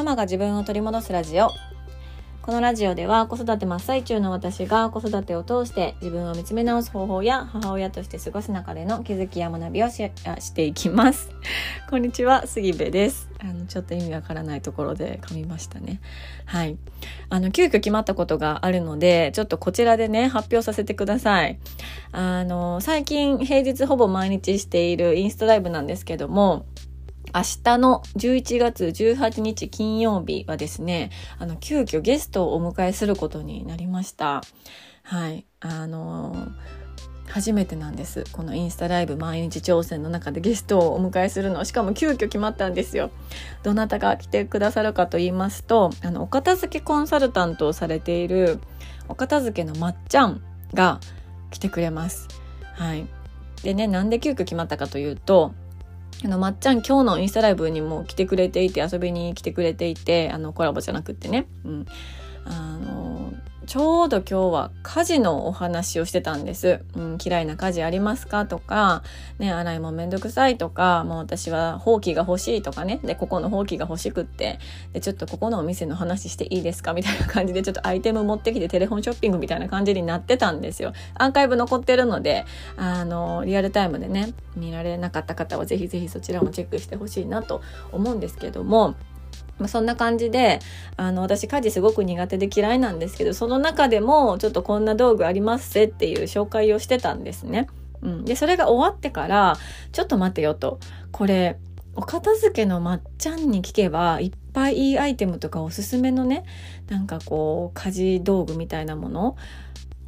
ママが自分を取り戻すラジオ。このラジオでは子育て真っ最中の私が子育てを通して自分を見つめ直す方法や母親として過ごす中での気づきや学びをししていきます。こんにちは杉部です。あのちょっと意味わからないところで噛みましたね。はい。あの急遽決まったことがあるのでちょっとこちらでね発表させてください。あの最近平日ほぼ毎日しているインスタライブなんですけども明日の11月18日金曜日はですね、あの、急遽ゲストをお迎えすることになりました。はい。あのー、初めてなんです。このインスタライブ毎日挑戦の中でゲストをお迎えするの。しかも急遽決まったんですよ。どなたが来てくださるかと言いますと、あの、お片付けコンサルタントをされている、お片付けのまっちゃんが来てくれます。はい。でね、なんで急遽決まったかというと、あの、まっちゃん今日のインスタライブにも来てくれていて、遊びに来てくれていて、あの、コラボじゃなくってね。うん。あの、ちょうど今日は家事のお話をしてたんです。うん、嫌いな家事ありますかとか、ね、洗いもめんどくさいとか、もう私はほうきが欲しいとかね、で、ここのほうきが欲しくって、で、ちょっとここのお店の話していいですかみたいな感じで、ちょっとアイテム持ってきてテレフォンショッピングみたいな感じになってたんですよ。アーカイブ残ってるので、あの、リアルタイムでね、見られなかった方はぜひぜひそちらもチェックしてほしいなと思うんですけども、まあ、そんな感じであの私家事すごく苦手で嫌いなんですけどその中でもちょっとこんな道具ありますぜっていう紹介をしてたんですね。うん、でそれが終わってからちょっと待てよと。これお片付けのまっちゃんに聞けばいっぱいいいアイテムとかおすすめのねなんかこう家事道具みたいなもの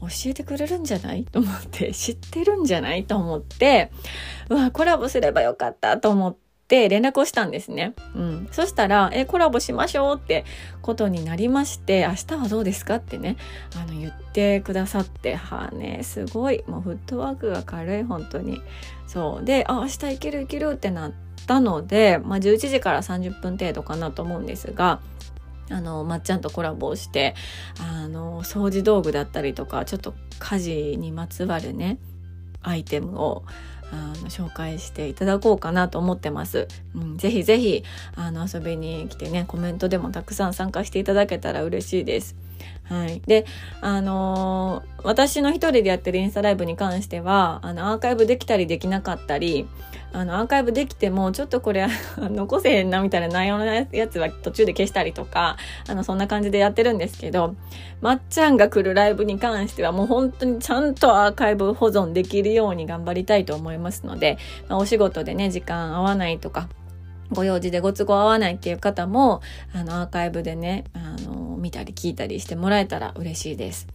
教えてくれるんじゃない？と思って知ってるんじゃない？と思ってうわコラボすればよかったと思ってっ連絡をしたんですね。うん。そしたら、え、コラボしましょうってことになりまして、明日はどうですかってね、あの、言ってくださって、はあね、すごい。もうフットワークが軽い、本当に。そう。で、あ、明日行ける行けるってなったので、まあ、11時から30分程度かなと思うんですが、あの、まっちゃんとコラボをして、あの、掃除道具だったりとか、ちょっと家事にまつわるね、アイテムをあの紹介していただこうかなと思ってます。うん、ぜひぜひあの遊びに来てねコメントでもたくさん参加していただけたら嬉しいです。はい。で、あのー、私の一人でやってるインスタライブに関しては、あの、アーカイブできたりできなかったり、あの、アーカイブできても、ちょっとこれ、残せへんなみたいな内容のやつは途中で消したりとか、あの、そんな感じでやってるんですけど、まっちゃんが来るライブに関しては、もう本当にちゃんとアーカイブ保存できるように頑張りたいと思いますので、まあ、お仕事でね、時間合わないとか、ご用事でご都合合わないっていう方も、あの、アーカイブでね、あの、見たり聞いたりしてもらえたら嬉しいです。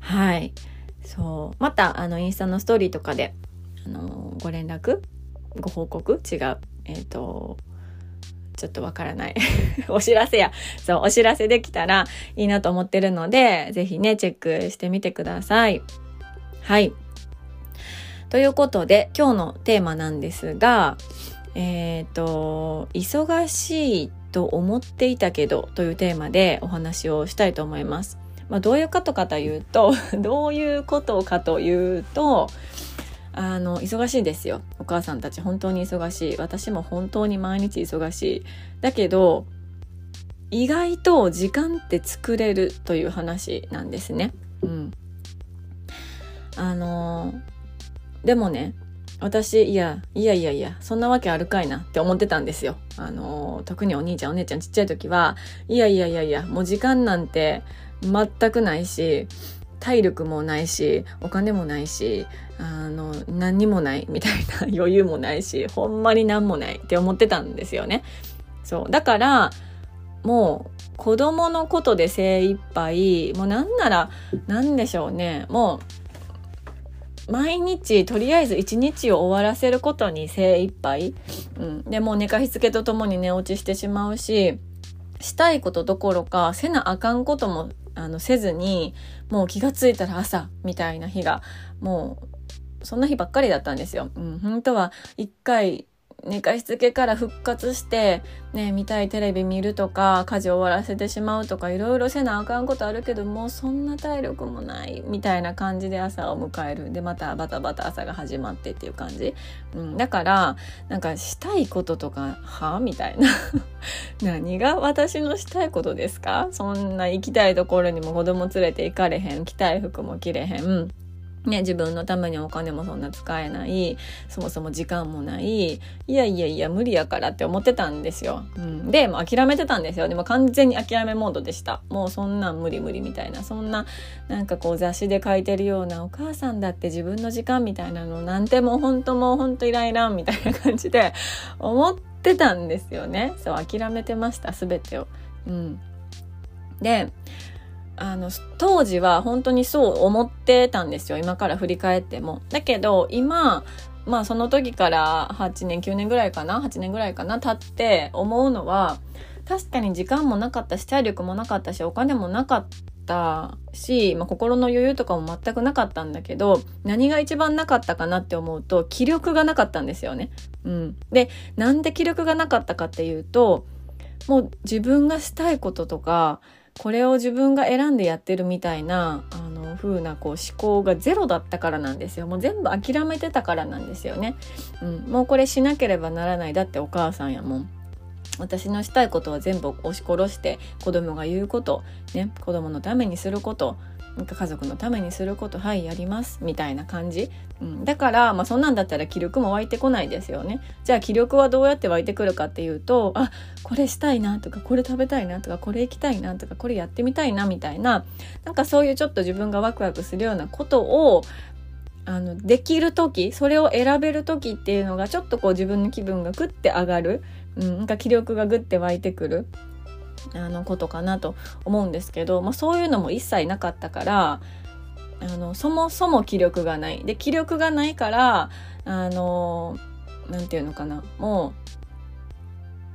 はい。そう。また、あの、インスタのストーリーとかで、あの、ご連絡ご報告違う。えっ、ー、と、ちょっとわからない。お知らせや。そう、お知らせできたらいいなと思ってるので、ぜひね、チェックしてみてください。はい。ということで、今日のテーマなんですが、えっ、ー、と、忙しいと思っていたけどというテーマでお話をしたいと思います。まあ、どういうことかというと、どういうことかというと、あの忙しいですよ。お母さんたち本当に忙しい。私も本当に毎日忙しい。だけど意外と時間って作れるという話なんですね。うん。あのでもね私いやいやいやいやそんなわけあるかいなって思ってたんですよ。あの特にお兄ちゃんお姉ちゃんちっちゃい時はいやいやいやいやもう時間なんて全くないし体力もないしお金もないしあの何にもないみたいな 余裕もないしほんまに何もないって思ってたんですよね。そう。だからもう子供のことで精一杯もうなんなら何でしょうね。もう毎日とりあえず一日を終わらせることに精一杯、うん、でもう寝かしつけとともに寝落ちしてしまうししたいことどころかせなあかんこともあのせずにもう気がついたら朝みたいな日がもうそんな日ばっかりだったんですよ。うん、本当は一回寝かしつけから復活して、ね、見たいテレビ見るとか、家事終わらせてしまうとか、いろいろせなあかんことあるけど、もうそんな体力もない、みたいな感じで朝を迎える。で、またバタバタ朝が始まってっていう感じ。うん、だから、なんかしたいこととか、は？みたいな。何が私のしたいことですか？そんな行きたいところにも子供連れて行かれへん。着たい服も着れへん。ね、自分のためにお金もそんな使えないそもそも時間もないいやいやいや無理やからって思ってたんですよ、うん、でもう諦めてたんですよ。でも完全に諦めモードでした。もうそんなん無理無理みたいな。そんななんかこう雑誌で書いてるようなお母さんだって自分の時間みたいなのなんてもうほんともうほんとイライラみたいな感じで思ってたんですよね。そう諦めてました全てを。うん。であの当時は本当にそう思ってたんですよ今から振り返っても。だけど今まあその時から8年9年ぐらいかな？8年ぐらいかな？経って思うのは確かに時間もなかったし体力もなかったしお金もなかったし、まあ、心の余裕とかも全くなかったんだけど何が一番なかったかなって思うと気力がなかったんですよね。うん、でなんで気力がなかったかっていうともう自分がしたいこととかこれを自分が選んでやってるみたいなあの風なこう思考がゼロだったからなんですよ。もう全部諦めてたからなんですよね、うん、もうこれしなければならない。だってお母さんやもん。私のしたいことは全部押し殺して子供が言うこと、ね、子供のためにすること。なんか家族のためにすることはいやりますみたいな感じ、うん、だから、まあ、そんなんだったら気力も湧いてこないですよね。じゃあ気力はどうやって湧いてくるかっていうとあこれしたいなとかこれ食べたいなとかこれ行きたいなとかこれやってみたいなみたいななんかそういうちょっと自分がワクワクするようなことをあのできる時それを選べる時っていうのがちょっとこう自分の気分がグッて上がる、うん、なんか気力がグッて湧いてくる。あのことかなと思うんですけど、まあ、そういうのも一切なかったからあのそもそも気力がない。で気力がないからあの何て言うのかな。もう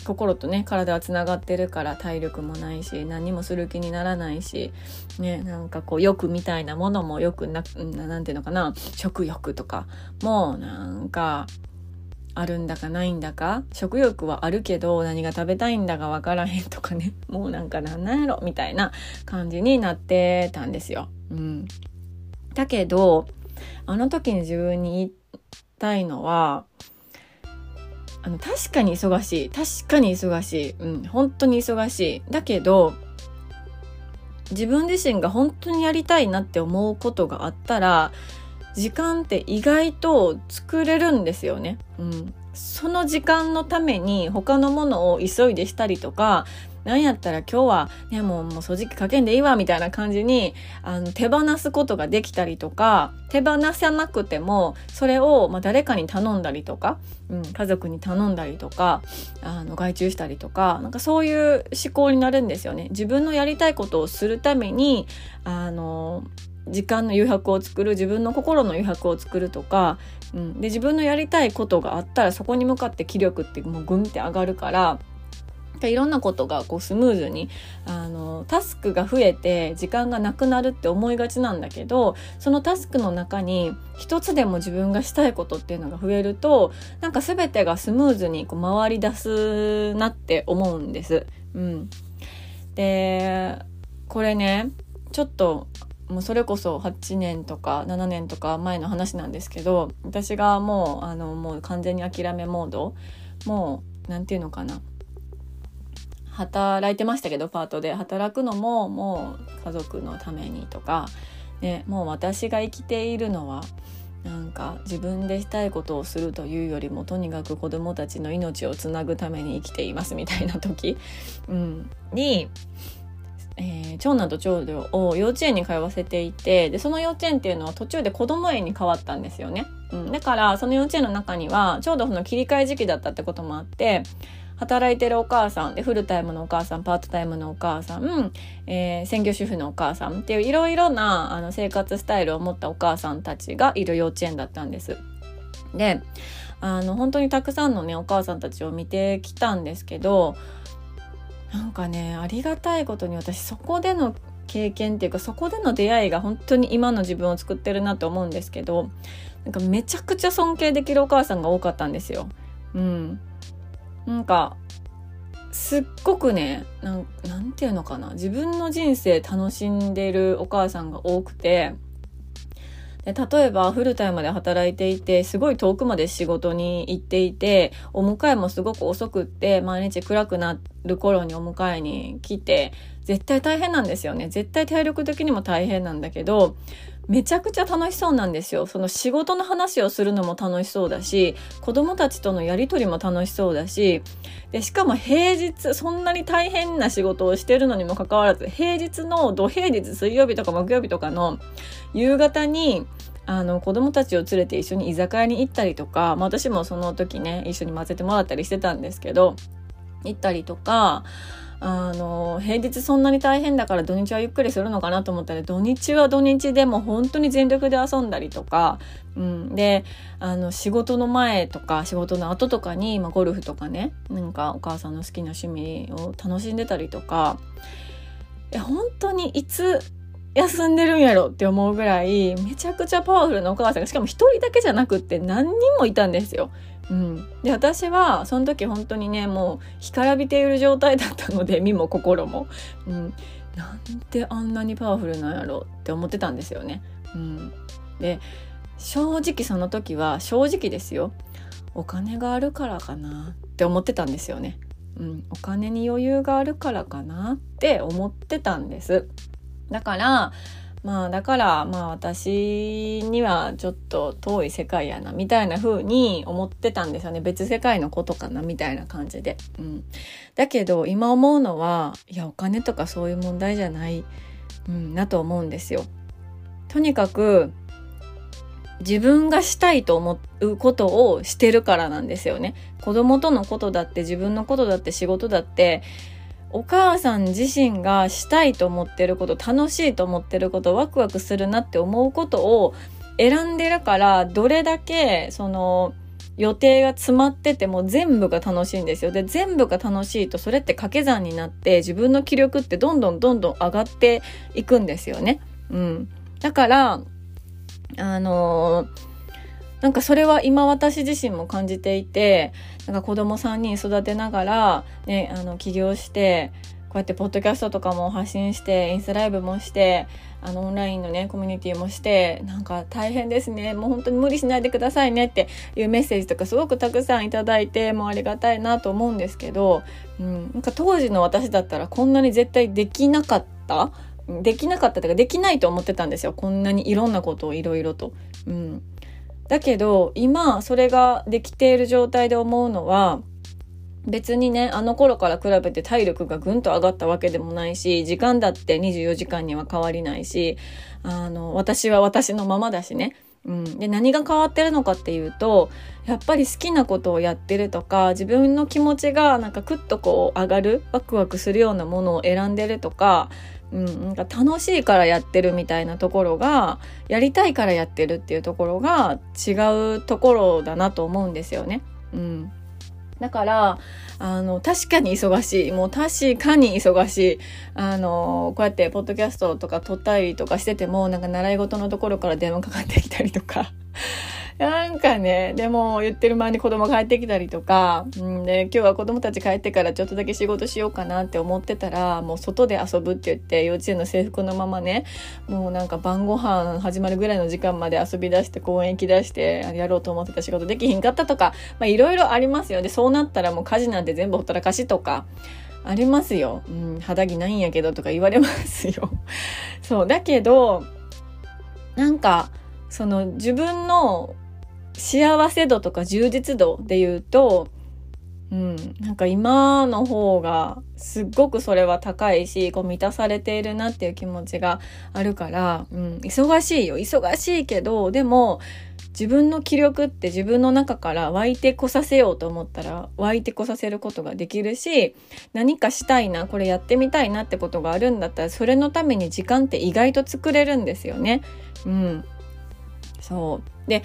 心とね体はつながってるから体力もないし何もする気にならないしねなんかこう欲みたいなものもよくな何て言うのかな。食欲とかもうなんかあるんだかないんだか？食欲はあるけど何が食べたいんだかわからへんとかね。もうなんかなんなんやろみたいな感じになってたんですよ。うん、だけどあの時に自分に言いたいのはあの確かに忙しい。確かに忙しい、うん、本当に忙しい。だけど自分自身が本当にやりたいなって思うことがあったら時間って意外と作れるんですよね。うん、その時間のために他のものを急いでしたりとかなんやったら今日はねもうもう掃除機かけんでいいわみたいな感じにあの手放すことができたりとか手放さなくてもそれをま誰かに頼んだりとか、うん、家族に頼んだりとかあの外注したりとかなんかそういう思考になるんですよね。自分のやりたいことをするためにあの時間の余白を作る自分の心の余白を作るとか、うん、で自分のやりたいことがあったらそこに向かって気力ってもうグンって上がるからいろんなことがこうスムーズにあのタスクが増えて時間がなくなるって思いがちなんだけどそのタスクの中に一つでも自分がしたいことっていうのが増えるとなんか全てがスムーズにこう回り出すなって思うんです。うん、でこれねちょっともうそれこそ8年とか7年とか前の話なんですけど私がもうあのもう完全に諦めモードもう何て言うのかな。働いてましたけどパートで。働くのももう家族のためにとか、ね、もう私が生きているのはなんか自分でしたいことをするというよりもとにかく子どもたちの命をつなぐために生きていますみたいな時、うん、にえー、長男と長女を幼稚園に通わせていてでその幼稚園っていうのは途中で子ども園に変わったんですよね、うん、だからその幼稚園の中にはちょうどその切り替え時期だったってこともあって働いてるお母さんでフルタイムのお母さんパートタイムのお母さん、えー、専業主婦のお母さんっていういろいろなあの生活スタイルを持ったお母さんたちがいる幼稚園だったんです。であの本当にたくさんのねお母さんたちを見てきたんですけどなんかねありがたいことに私そこでの経験っていうかそこでの出会いが本当に今の自分を作ってるなと思うんですけどなんかめちゃくちゃ尊敬できるお母さんが多かったんですよ。うん。なんか、すっごくね、なん、なんていうのかな。自分の人生楽しんでるお母さんが多くて、で例えばフルタイムで働いていてすごい遠くまで仕事に行っていてお迎えもすごく遅くって毎日暗くなる頃にお迎えに来て絶対大変なんですよね。絶対体力的にも大変なんだけどめちゃくちゃ楽しそうなんですよ。その仕事の話をするのも楽しそうだし、子供たちとのやりとりも楽しそうだし、で、しかも平日、そんなに大変な仕事をしてるのにもかかわらず、平日の土平日、水曜日とか木曜日とかの夕方に、あの、子供たちを連れて一緒に居酒屋に行ったりとか、まあ私もその時ね、一緒に混ぜてもらったりしてたんですけど、行ったりとか、あの平日そんなに大変だから土日はゆっくりするのかなと思ったら土日は土日でも本当に全力で遊んだりとか、うん、であの仕事の前とか仕事の後とかに、まあ、ゴルフとかねなんかお母さんの好きな趣味を楽しんでたりとか本当にいつ休んでるんやろって思うぐらいめちゃくちゃパワフルなお母さんがしかも一人だけじゃなくって何人もいたんですよ。うん、で私はその時本当にねもう干からびている状態だったので 身も心も、うん、なんであんなにパワフルなんやろって思ってたんですよね。うん、で正直その時は正直ですよお金があるからかなって思ってたんですよね。うん、お金に余裕があるからかなって思ってたんです。だからまあだからまあ私にはちょっと遠い世界やなみたいな風に思ってたんですよね。別世界のことかなみたいな感じで、うん、だけど今思うのはいやお金とかそういう問題じゃない、うん、なと思うんですよ。とにかく自分がしたいと思うことをしてるからなんですよね。子供とのことだって自分のことだって仕事だってお母さん自身がしたいと思ってること楽しいと思ってることワクワクするなって思うことを選んでるからどれだけその予定が詰まってても全部が楽しいんですよ。で、全部が楽しいとそれって掛け算になって自分の気力ってどんどんどんどん上がっていくんですよね。うん。だから、あのーなんかそれは今私自身も感じていてなんか子供3人育てながら、ね、あの起業してこうやってポッドキャストとかも発信してインスタライブもしてあのオンラインのねコミュニティもしてなんか大変ですね。もう本当に無理しないでくださいねっていうメッセージとかすごくたくさんいただいてもうありがたいなと思うんですけど、うん、なんか当時の私だったらこんなに絶対できなかったできなかったというかできないと思ってたんですよ。こんなにいろんなことをいろいろと。うん。だけど今それができている状態で思うのは別にねあの頃から比べて体力がぐんと上がったわけでもないし時間だって24時間には変わりないしあの私は私のままだしね。うん、で何が変わってるのかっていうとやっぱり好きなことをやってるとか自分の気持ちがなんかクッとこう上がるワクワクするようなものを選んでるとかうん、なんか楽しいからやってるみたいなところがやりたいからやってるっていうところが違うところだなと思うんですよね。うん、だからあの確かに忙しい。もう確かに忙しい。あのこうやってポッドキャストとか撮ったりとかしててもなんか習い事のところから電話かかってきたりとか。なんかね、でも言ってる間に子供帰ってきたりとか、うん、で、今日は子供たち帰ってからちょっとだけ仕事しようかなって思ってたら、もう外で遊ぶって言って、幼稚園の制服のままね、もうなんか晩ご飯始まるぐらいの時間まで遊び出して公園行き出して、やろうと思ってた仕事できひんかったとか、まあいろいろありますよ。で、そうなったらもう家事なんて全部ほったらかしとか、ありますよ。うん、肌着ないんやけどとか言われますよ。そう、だけど、なんか、その自分の幸せ度とか充実度で言うと、うん、なんか今の方がすっごくそれは高いしこう満たされているなっていう気持ちがあるから、うん、忙しいよ。忙しいけどでも自分の気力って自分の中から湧いてこさせようと思ったら湧いてこさせることができるし何かしたいなこれやってみたいなってことがあるんだったらそれのために時間って意外と作れるんですよね。うん、そう。で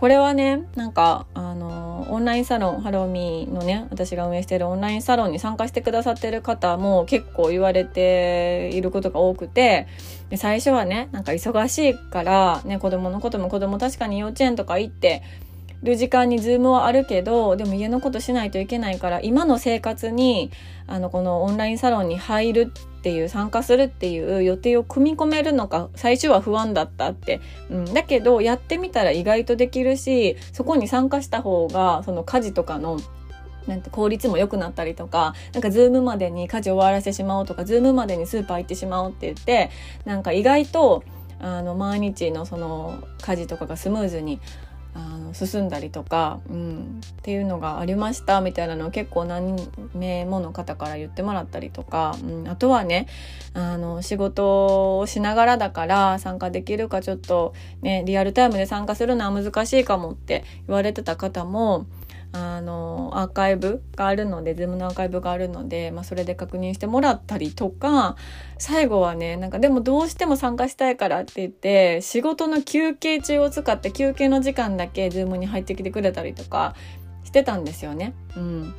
これはねなんかあのオンラインサロンハローミーのね私が運営してるオンラインサロンに参加してくださってる方も結構言われていることが多くてで最初はねなんか忙しいから、ね、子供のことも子供確かに幼稚園とか行ってる時間にズームはあるけどでも家のことしないといけないから今の生活にあのこのオンラインサロンに入るっていう参加するっていう予定を組み込めるのか最初は不安だったって、うん、だけどやってみたら意外とできるしそこに参加した方がその家事とかのなんて効率も良くなったりとか、なんかズームまでに家事終わらせてしまおうとか、ズームまでにスーパー行ってしまおうって言って、なんか意外と、あの、毎日のその家事とかがスムーズにあの進んだりとか、うん、っていうのがありましたみたいなのを結構何名もの方から言ってもらったりとか、うん、あとはねあの仕事をしながらだから参加できるかちょっとねリアルタイムで参加するのは難しいかもって言われてた方もあのアーカイブがあるので Zoom のアーカイブがあるので、まあ、それで確認してもらったりとか最後はねなんかでもどうしても参加したいからって言って仕事の休憩中を使って休憩の時間だけ Zoom に入ってきてくれたりとかしてたんですよね。うん、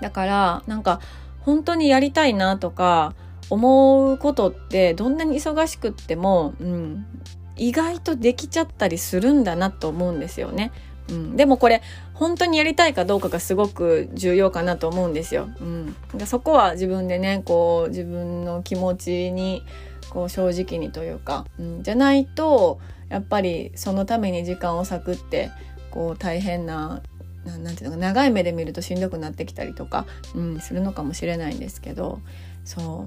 だからなんか本当にやりたいなとか思うことってどんなに忙しくっても、うん、意外とできちゃったりするんだなと思うんですよね。うん、でもこれ本当にやりたいかどうかがすごく重要かなと思うんですよ。うん、そこは自分でねこう自分の気持ちにこう正直にというか、うん、じゃないとやっぱりそのために時間を割くってこう大変ななんていうのか長い目で見るとしんどくなってきたりとか、うん、するのかもしれないんですけどそ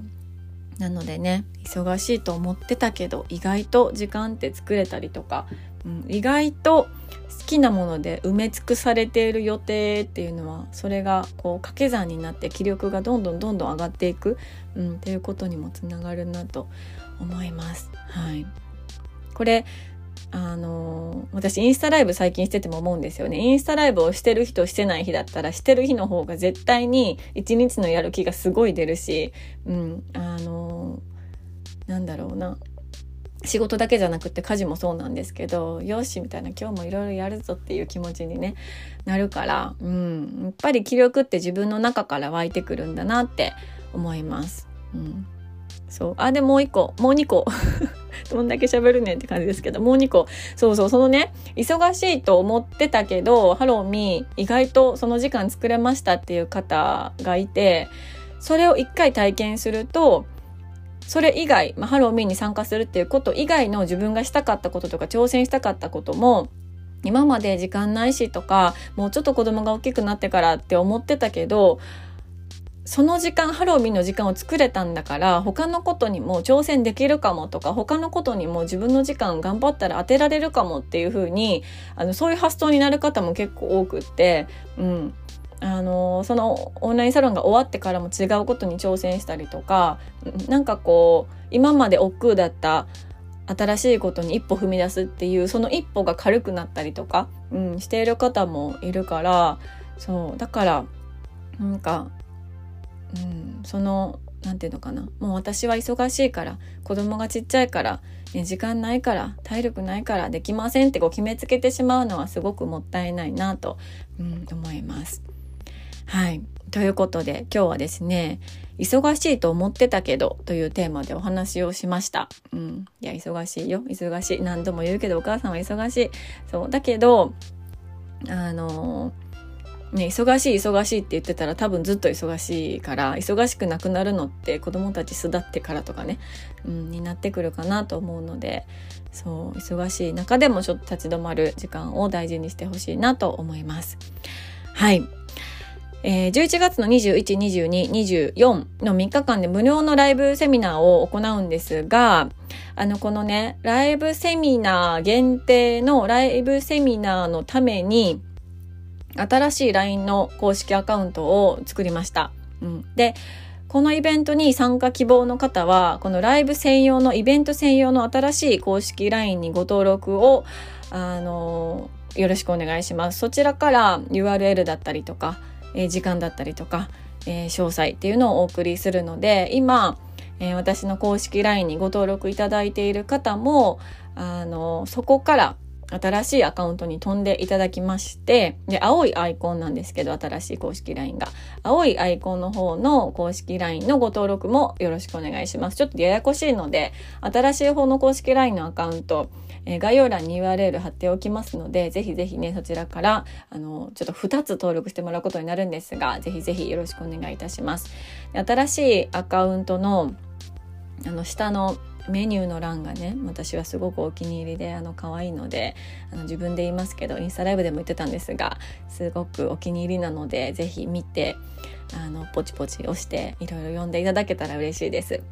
う。なのでね忙しいと思ってたけど意外と時間って作れたりとか、うん、意外と好きなもので埋め尽くされている予定っていうのはそれがこう掛け算になって気力がどんどんどんどん上がっていく、うん、っていうことにもつながるなと思います。はい、これあの私インスタライブ最近してても思うんですよね。インスタライブをしてる日としてない日だったらしてる日の方が絶対に一日のやる気がすごい出るし、うん、あのなんだろうな仕事だけじゃなくて家事もそうなんですけどよしみたいな今日もいろいろやるぞっていう気持ちに、ね、なるから、うん、やっぱり気力って自分の中から湧いてくるんだなって思います。うん、そう。あでもう一個。もう二個。どんだけ喋るねんって感じですけど。もう二個。そうそう。そのね忙しいと思ってたけどハローミー意外とその時間作れましたっていう方がいてそれを一回体験するとそれ以外、まあ、ハローミーに参加するっていうこと以外の自分がしたかったこととか挑戦したかったことも今まで時間ないしとかもうちょっと子供が大きくなってからって思ってたけどその時間ハロウィンの時間を作れたんだから他のことにも挑戦できるかもとか他のことにも自分の時間頑張ったら当てられるかもっていう風にあにそういう発想になる方も結構多くって、うん、あのそのオンラインサロンが終わってからも違うことに挑戦したりとかなんかこう今まで億劫だった新しいことに一歩踏み出すっていうその一歩が軽くなったりとか、うん、している方もいるからそうだからなんか、うん、その何て言うのかなもう私は忙しいから子供がちっちゃいから、ね、時間ないから体力ないからできませんってこう決めつけてしまうのはすごくもったいないなと、うん、思います。はい。ということで今日はですね、忙しいと思ってたけどというテーマでお話をしました。うん。いや、忙しいよ。忙しい。何度も言うけどお母さんは忙しい。そう。だけど、あのね、忙しい忙しいって言ってたら多分ずっと忙しいから忙しくなくなるのって子供たち巣立ってからとかね、うん、になってくるかなと思うのでそう忙しい中でもちょっと立ち止まる時間を大事にしてほしいなと思います。はいえー、11月の21、22、24の3日間で無料のライブセミナーを行うんですが、あの、このね、ライブセミナー限定のライブセミナーのために、新しい LINE の公式アカウントを作りました。うん、で、このイベントに参加希望の方は、このライブ専用の、イベント専用の新しい公式 LINE にご登録を、あのよろしくお願いします。そちらから URL だったりとか、え、時間だったりとか、え、詳細っていうのをお送りするので今、え、私の公式 LINE にご登録いただいている方もあのそこから新しいアカウントに飛んでいただきまして、で、青いアイコンなんですけど、新しい公式 LINE が。青いアイコンの方の公式 LINE のご登録もよろしくお願いします。ちょっとややこしいので、新しい方の公式 LINE のアカウント、えー、概要欄に URL 貼っておきますので、ぜひぜひね、そちらから、あの、ちょっと2つ登録してもらうことになるんですが、ぜひぜひよろしくお願いいたします。新しいアカウントの、あの、下のメニューの欄がね私はすごくお気に入りであの可愛いのであの自分で言いますけどインスタライブでも言ってたんですがすごくお気に入りなので是非見てあのポチポチ押していろいろ読んでいただけたら嬉しいです。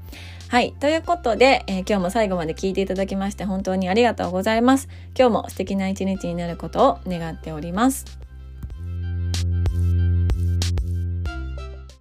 はい。ということで、えー、今日も最後まで聞いていただきまして本当にありがとうございます。今日も素敵な一日になることを願っております。